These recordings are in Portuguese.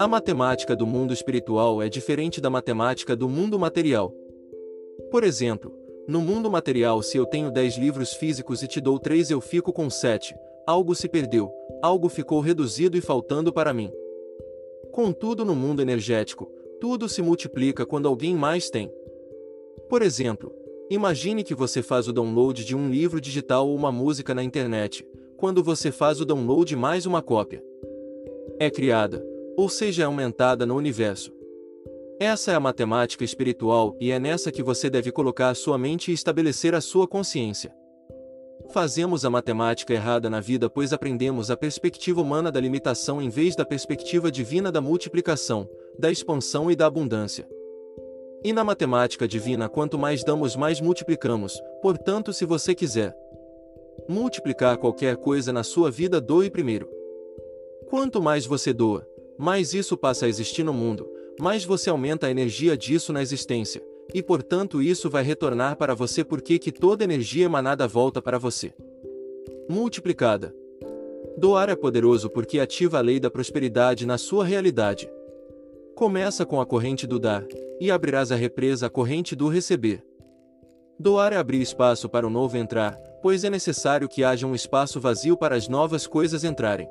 A matemática do mundo espiritual é diferente da matemática do mundo material. Por exemplo, no mundo material, se eu tenho 10 livros físicos e te dou 3, eu fico com 7. Algo se perdeu, algo ficou reduzido e faltando para mim. Contudo, no mundo energético, tudo se multiplica quando alguém mais tem. Por exemplo, imagine que você faz o download de um livro digital ou uma música na internet. Quando você faz o download, mais uma cópia é criada ou seja, aumentada no universo. Essa é a matemática espiritual e é nessa que você deve colocar sua mente e estabelecer a sua consciência. Fazemos a matemática errada na vida pois aprendemos a perspectiva humana da limitação em vez da perspectiva divina da multiplicação, da expansão e da abundância. E na matemática divina, quanto mais damos, mais multiplicamos, portanto, se você quiser multiplicar qualquer coisa na sua vida, doe primeiro. Quanto mais você doa, mais isso passa a existir no mundo, mais você aumenta a energia disso na existência, e portanto isso vai retornar para você porque que toda energia emanada volta para você. Multiplicada. Doar é poderoso porque ativa a lei da prosperidade na sua realidade. Começa com a corrente do dar, e abrirás a represa a corrente do receber. Doar é abrir espaço para o novo entrar, pois é necessário que haja um espaço vazio para as novas coisas entrarem.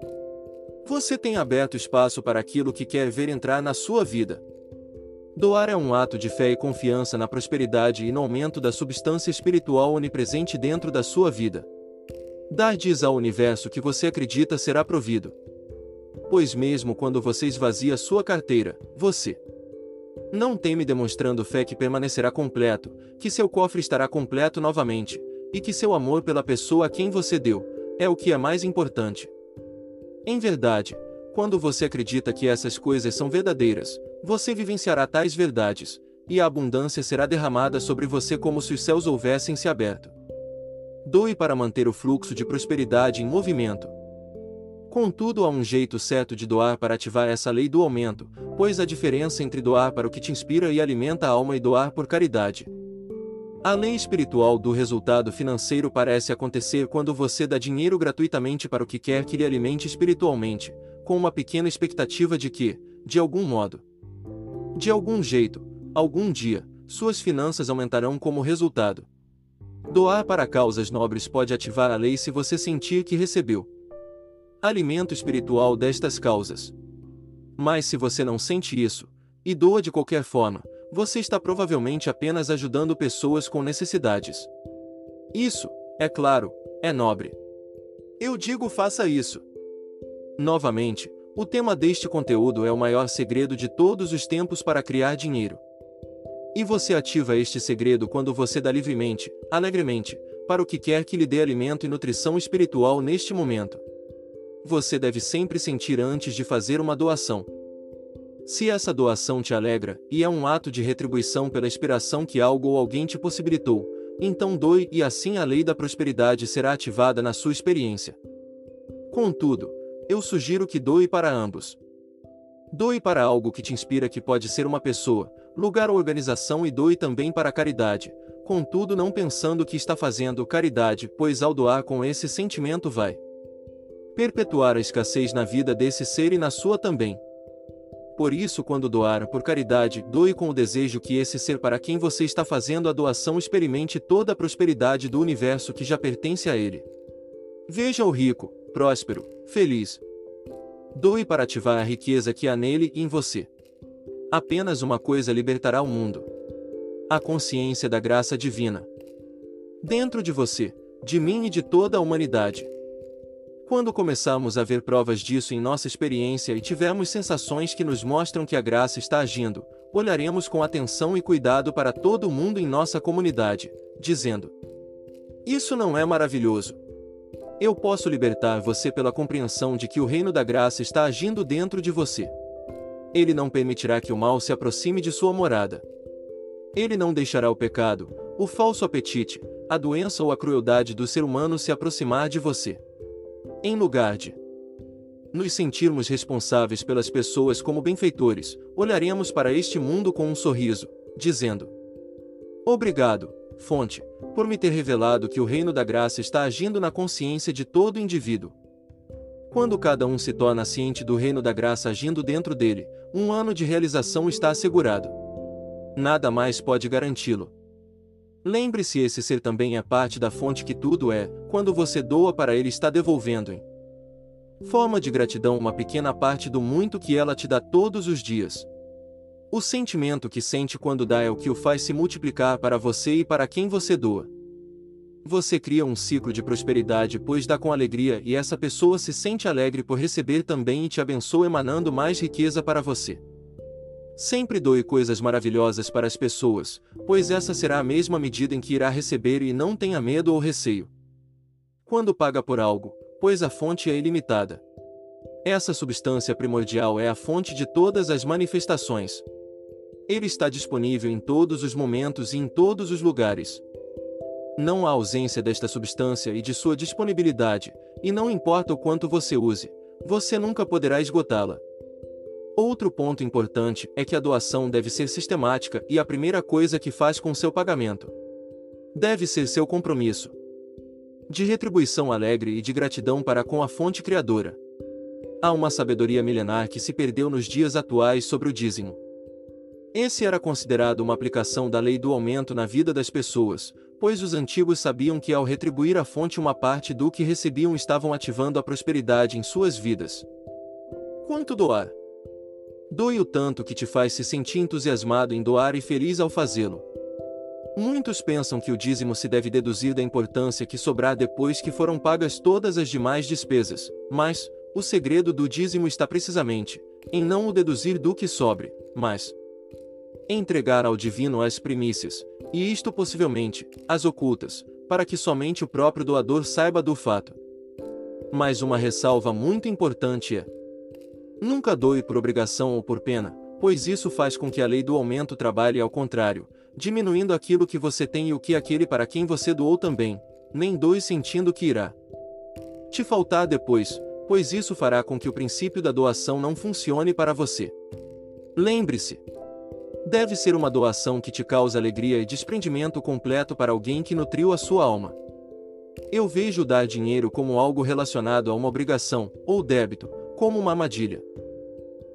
Você tem aberto espaço para aquilo que quer ver entrar na sua vida. Doar é um ato de fé e confiança na prosperidade e no aumento da substância espiritual onipresente dentro da sua vida. Dar diz ao universo que você acredita será provido. Pois mesmo quando você esvazia sua carteira, você não teme demonstrando fé que permanecerá completo, que seu cofre estará completo novamente, e que seu amor pela pessoa a quem você deu é o que é mais importante. Em verdade, quando você acredita que essas coisas são verdadeiras, você vivenciará tais verdades, e a abundância será derramada sobre você como se os céus houvessem se aberto. Doe para manter o fluxo de prosperidade em movimento. Contudo, há um jeito certo de doar para ativar essa lei do aumento, pois a diferença entre doar para o que te inspira e alimenta a alma e doar por caridade. A lei espiritual do resultado financeiro parece acontecer quando você dá dinheiro gratuitamente para o que quer que lhe alimente espiritualmente, com uma pequena expectativa de que, de algum modo, de algum jeito, algum dia, suas finanças aumentarão como resultado. Doar para causas nobres pode ativar a lei se você sentir que recebeu alimento espiritual destas causas. Mas se você não sente isso, e doa de qualquer forma, você está provavelmente apenas ajudando pessoas com necessidades. Isso, é claro, é nobre. Eu digo faça isso. Novamente, o tema deste conteúdo é o maior segredo de todos os tempos para criar dinheiro. E você ativa este segredo quando você dá livremente, alegremente, para o que quer que lhe dê alimento e nutrição espiritual neste momento. Você deve sempre sentir antes de fazer uma doação, se essa doação te alegra, e é um ato de retribuição pela inspiração que algo ou alguém te possibilitou, então doe e assim a lei da prosperidade será ativada na sua experiência. Contudo, eu sugiro que doe para ambos. Doe para algo que te inspira que pode ser uma pessoa, lugar ou organização e doe também para a caridade, contudo não pensando que está fazendo caridade, pois ao doar com esse sentimento vai perpetuar a escassez na vida desse ser e na sua também. Por isso, quando doar por caridade, doe com o desejo que esse ser para quem você está fazendo a doação experimente toda a prosperidade do universo que já pertence a ele. Veja o rico, próspero, feliz. Doe para ativar a riqueza que há nele e em você. Apenas uma coisa libertará o mundo: a consciência da graça divina. Dentro de você, de mim e de toda a humanidade. Quando começamos a ver provas disso em nossa experiência e tivermos sensações que nos mostram que a graça está agindo, olharemos com atenção e cuidado para todo mundo em nossa comunidade, dizendo: Isso não é maravilhoso? Eu posso libertar você pela compreensão de que o reino da graça está agindo dentro de você. Ele não permitirá que o mal se aproxime de sua morada. Ele não deixará o pecado, o falso apetite, a doença ou a crueldade do ser humano se aproximar de você. Em lugar de nos sentirmos responsáveis pelas pessoas como benfeitores, olharemos para este mundo com um sorriso, dizendo: Obrigado, Fonte, por me ter revelado que o reino da graça está agindo na consciência de todo indivíduo. Quando cada um se torna ciente do reino da graça agindo dentro dele, um ano de realização está assegurado. Nada mais pode garanti-lo. Lembre-se, esse ser também é parte da fonte que tudo é, quando você doa para ele está devolvendo em forma de gratidão uma pequena parte do muito que ela te dá todos os dias. O sentimento que sente quando dá é o que o faz se multiplicar para você e para quem você doa. Você cria um ciclo de prosperidade pois dá com alegria e essa pessoa se sente alegre por receber também e te abençoa emanando mais riqueza para você. Sempre doe coisas maravilhosas para as pessoas, pois essa será a mesma medida em que irá receber e não tenha medo ou receio. Quando paga por algo, pois a fonte é ilimitada. Essa substância primordial é a fonte de todas as manifestações. Ele está disponível em todos os momentos e em todos os lugares. Não há ausência desta substância e de sua disponibilidade, e não importa o quanto você use, você nunca poderá esgotá-la. Outro ponto importante é que a doação deve ser sistemática e a primeira coisa que faz com seu pagamento deve ser seu compromisso de retribuição alegre e de gratidão para com a fonte criadora. Há uma sabedoria milenar que se perdeu nos dias atuais sobre o dízimo. Esse era considerado uma aplicação da lei do aumento na vida das pessoas, pois os antigos sabiam que ao retribuir à fonte uma parte do que recebiam estavam ativando a prosperidade em suas vidas. Quanto doar? Doe o tanto que te faz se sentir entusiasmado em doar e feliz ao fazê-lo. Muitos pensam que o dízimo se deve deduzir da importância que sobrar depois que foram pagas todas as demais despesas, mas, o segredo do dízimo está precisamente em não o deduzir do que sobre, mas entregar ao divino as primícias, e isto possivelmente, as ocultas, para que somente o próprio doador saiba do fato. Mas uma ressalva muito importante é: Nunca doe por obrigação ou por pena, pois isso faz com que a lei do aumento trabalhe ao contrário, diminuindo aquilo que você tem e o que aquele para quem você doou também, nem doe sentindo que irá te faltar depois, pois isso fará com que o princípio da doação não funcione para você. Lembre-se, deve ser uma doação que te cause alegria e desprendimento completo para alguém que nutriu a sua alma. Eu vejo dar dinheiro como algo relacionado a uma obrigação, ou débito, como uma armadilha.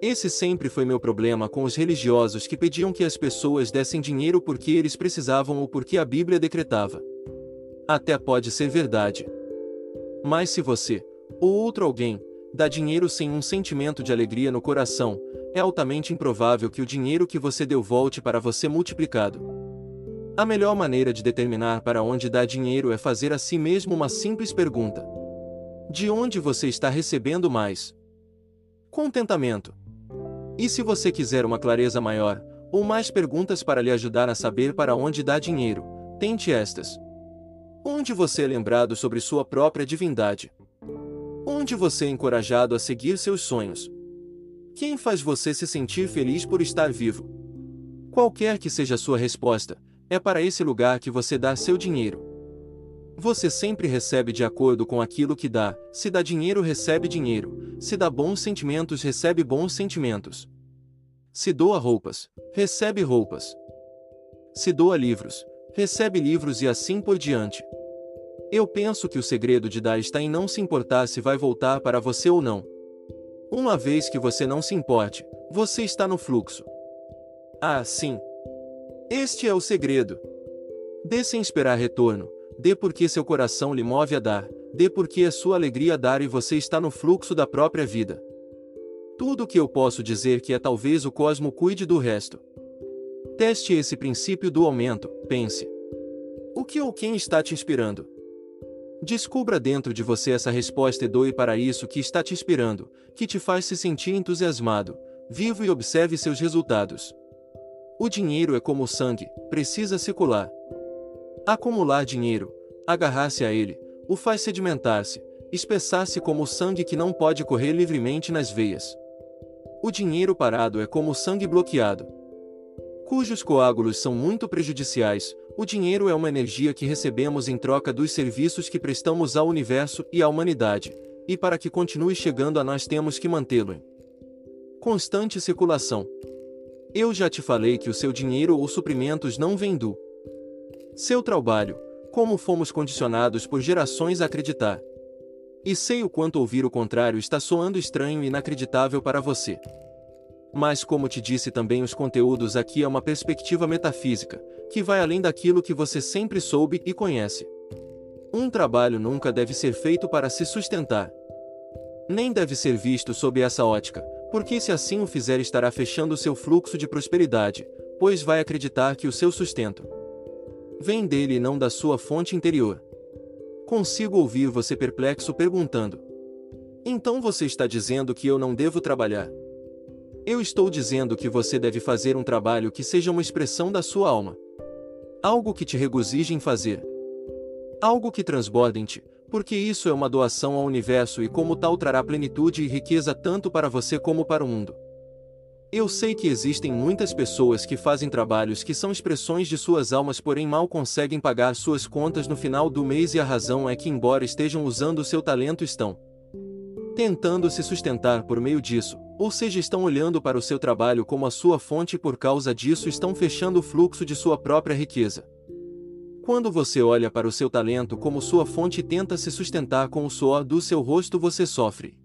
Esse sempre foi meu problema com os religiosos que pediam que as pessoas dessem dinheiro porque eles precisavam ou porque a Bíblia decretava. Até pode ser verdade. Mas se você, ou outro alguém, dá dinheiro sem um sentimento de alegria no coração, é altamente improvável que o dinheiro que você deu volte para você multiplicado. A melhor maneira de determinar para onde dar dinheiro é fazer a si mesmo uma simples pergunta: De onde você está recebendo mais? Contentamento. E se você quiser uma clareza maior, ou mais perguntas para lhe ajudar a saber para onde dá dinheiro, tente estas. Onde você é lembrado sobre sua própria divindade? Onde você é encorajado a seguir seus sonhos? Quem faz você se sentir feliz por estar vivo? Qualquer que seja a sua resposta, é para esse lugar que você dá seu dinheiro. Você sempre recebe de acordo com aquilo que dá, se dá dinheiro, recebe dinheiro, se dá bons sentimentos, recebe bons sentimentos. Se doa roupas, recebe roupas. Se doa livros, recebe livros e assim por diante. Eu penso que o segredo de dar está em não se importar se vai voltar para você ou não. Uma vez que você não se importe, você está no fluxo. Ah, sim. Este é o segredo. Dê sem esperar retorno, Dê porque seu coração lhe move a dar, dê porque é sua alegria dar e você está no fluxo da própria vida. Tudo o que eu posso dizer que é talvez o cosmo cuide do resto. Teste esse princípio do aumento, pense. O que ou quem está te inspirando? Descubra dentro de você essa resposta e doe para isso que está te inspirando, que te faz se sentir entusiasmado, vivo e observe seus resultados. O dinheiro é como o sangue, precisa circular. Acumular dinheiro, agarrar-se a ele, o faz sedimentar-se, espessar-se como o sangue que não pode correr livremente nas veias. O dinheiro parado é como o sangue bloqueado. Cujos coágulos são muito prejudiciais, o dinheiro é uma energia que recebemos em troca dos serviços que prestamos ao universo e à humanidade, e para que continue chegando a nós temos que mantê-lo em constante circulação. Eu já te falei que o seu dinheiro ou suprimentos não vêm do seu trabalho, como fomos condicionados por gerações a acreditar. E sei o quanto ouvir o contrário está soando estranho e inacreditável para você. Mas, como te disse também, os conteúdos aqui é uma perspectiva metafísica, que vai além daquilo que você sempre soube e conhece. Um trabalho nunca deve ser feito para se sustentar. Nem deve ser visto sob essa ótica, porque se assim o fizer estará fechando seu fluxo de prosperidade, pois vai acreditar que o seu sustento vem dele e não da sua fonte interior. Consigo ouvir você perplexo perguntando: Então você está dizendo que eu não devo trabalhar? Eu estou dizendo que você deve fazer um trabalho que seja uma expressão da sua alma. Algo que te regozije em fazer. Algo que transborde em ti, porque isso é uma doação ao universo e como tal trará plenitude e riqueza tanto para você como para o mundo. Eu sei que existem muitas pessoas que fazem trabalhos que são expressões de suas almas, porém mal conseguem pagar suas contas no final do mês, e a razão é que, embora estejam usando o seu talento, estão tentando se sustentar por meio disso, ou seja, estão olhando para o seu trabalho como a sua fonte e por causa disso estão fechando o fluxo de sua própria riqueza. Quando você olha para o seu talento como sua fonte e tenta se sustentar com o suor do seu rosto, você sofre.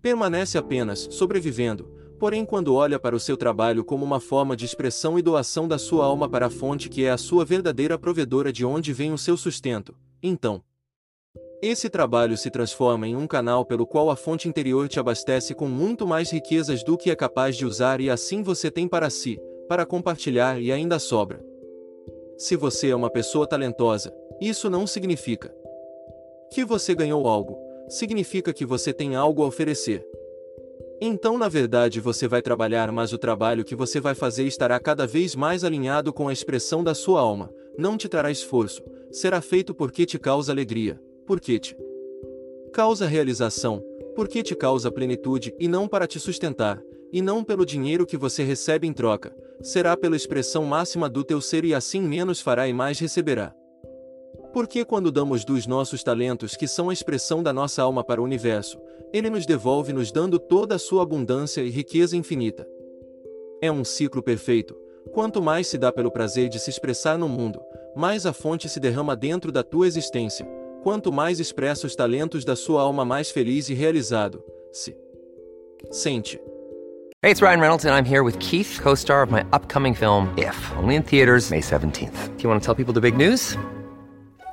Permanece apenas sobrevivendo, Porém, quando olha para o seu trabalho como uma forma de expressão e doação da sua alma para a fonte que é a sua verdadeira provedora de onde vem o seu sustento, então esse trabalho se transforma em um canal pelo qual a fonte interior te abastece com muito mais riquezas do que é capaz de usar e assim você tem para si, para compartilhar e ainda sobra. Se você é uma pessoa talentosa, isso não significa que você ganhou algo, significa que você tem algo a oferecer. Então, na verdade, você vai trabalhar, mas o trabalho que você vai fazer estará cada vez mais alinhado com a expressão da sua alma. Não te trará esforço, será feito porque te causa alegria, porque te causa realização, porque te causa plenitude e não para te sustentar, e não pelo dinheiro que você recebe em troca, será pela expressão máxima do teu ser e assim menos fará e mais receberá. Porque quando damos dos nossos talentos que são a expressão da nossa alma para o universo, ele nos devolve nos dando toda a sua abundância e riqueza infinita. É um ciclo perfeito. Quanto mais se dá pelo prazer de se expressar no mundo, mais a fonte se derrama dentro da tua existência. Quanto mais expressa os talentos da sua alma, mais feliz e realizado se sente. Hey, it's Ryan Reynolds, and I'm here with Keith, co star of my upcoming film, If, only in theaters, May 17th. Do you want to tell people the big news?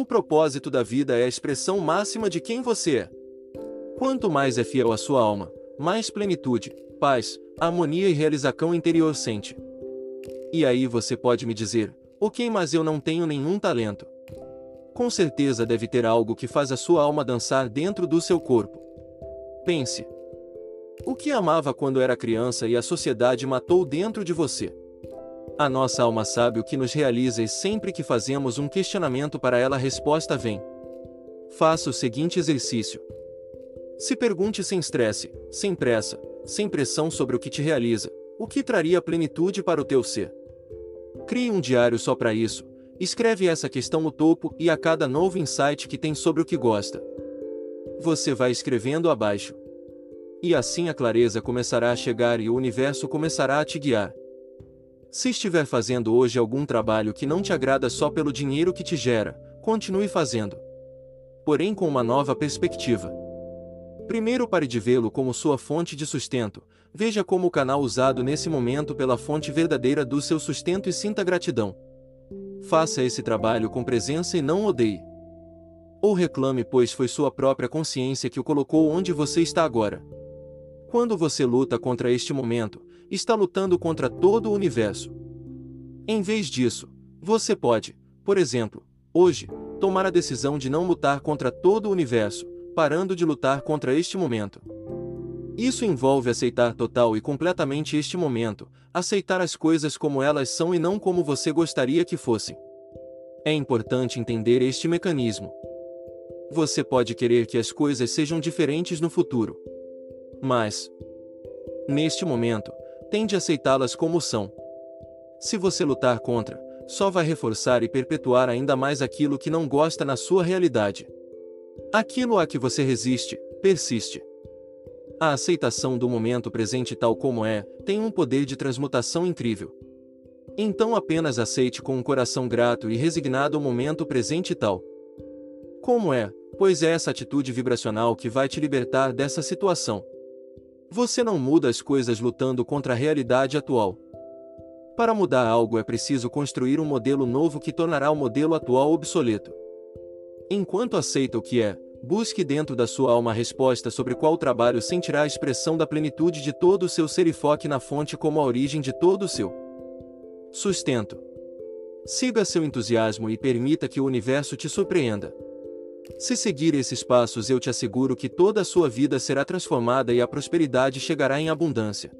O propósito da vida é a expressão máxima de quem você é. Quanto mais é fiel à sua alma, mais plenitude, paz, harmonia e realização interior sente. E aí você pode me dizer, ok, mas eu não tenho nenhum talento. Com certeza deve ter algo que faz a sua alma dançar dentro do seu corpo. Pense. O que amava quando era criança e a sociedade matou dentro de você? A nossa alma sabe o que nos realiza e sempre que fazemos um questionamento para ela a resposta vem. Faça o seguinte exercício. Se pergunte sem estresse, sem pressa, sem pressão sobre o que te realiza, o que traria plenitude para o teu ser. Crie um diário só para isso, escreve essa questão no topo e a cada novo insight que tem sobre o que gosta. Você vai escrevendo abaixo. E assim a clareza começará a chegar e o universo começará a te guiar. Se estiver fazendo hoje algum trabalho que não te agrada só pelo dinheiro que te gera, continue fazendo. Porém, com uma nova perspectiva. Primeiro, pare de vê-lo como sua fonte de sustento, veja como o canal usado nesse momento pela fonte verdadeira do seu sustento e sinta gratidão. Faça esse trabalho com presença e não odeie. Ou reclame, pois foi sua própria consciência que o colocou onde você está agora. Quando você luta contra este momento, está lutando contra todo o universo. Em vez disso, você pode, por exemplo, hoje, tomar a decisão de não lutar contra todo o universo, parando de lutar contra este momento. Isso envolve aceitar total e completamente este momento, aceitar as coisas como elas são e não como você gostaria que fossem. É importante entender este mecanismo. Você pode querer que as coisas sejam diferentes no futuro. Mas, neste momento, tende a aceitá-las como são. Se você lutar contra, só vai reforçar e perpetuar ainda mais aquilo que não gosta na sua realidade. Aquilo a que você resiste, persiste. A aceitação do momento presente tal como é, tem um poder de transmutação incrível. Então apenas aceite com um coração grato e resignado o momento presente tal. Como é, pois é essa atitude vibracional que vai te libertar dessa situação. Você não muda as coisas lutando contra a realidade atual. Para mudar algo é preciso construir um modelo novo que tornará o modelo atual obsoleto. Enquanto aceita o que é, Busque dentro da sua alma a resposta sobre qual trabalho sentirá a expressão da plenitude de todo o seu ser e foque na fonte como a origem de todo o seu sustento. Siga seu entusiasmo e permita que o universo te surpreenda. Se seguir esses passos, eu te asseguro que toda a sua vida será transformada e a prosperidade chegará em abundância.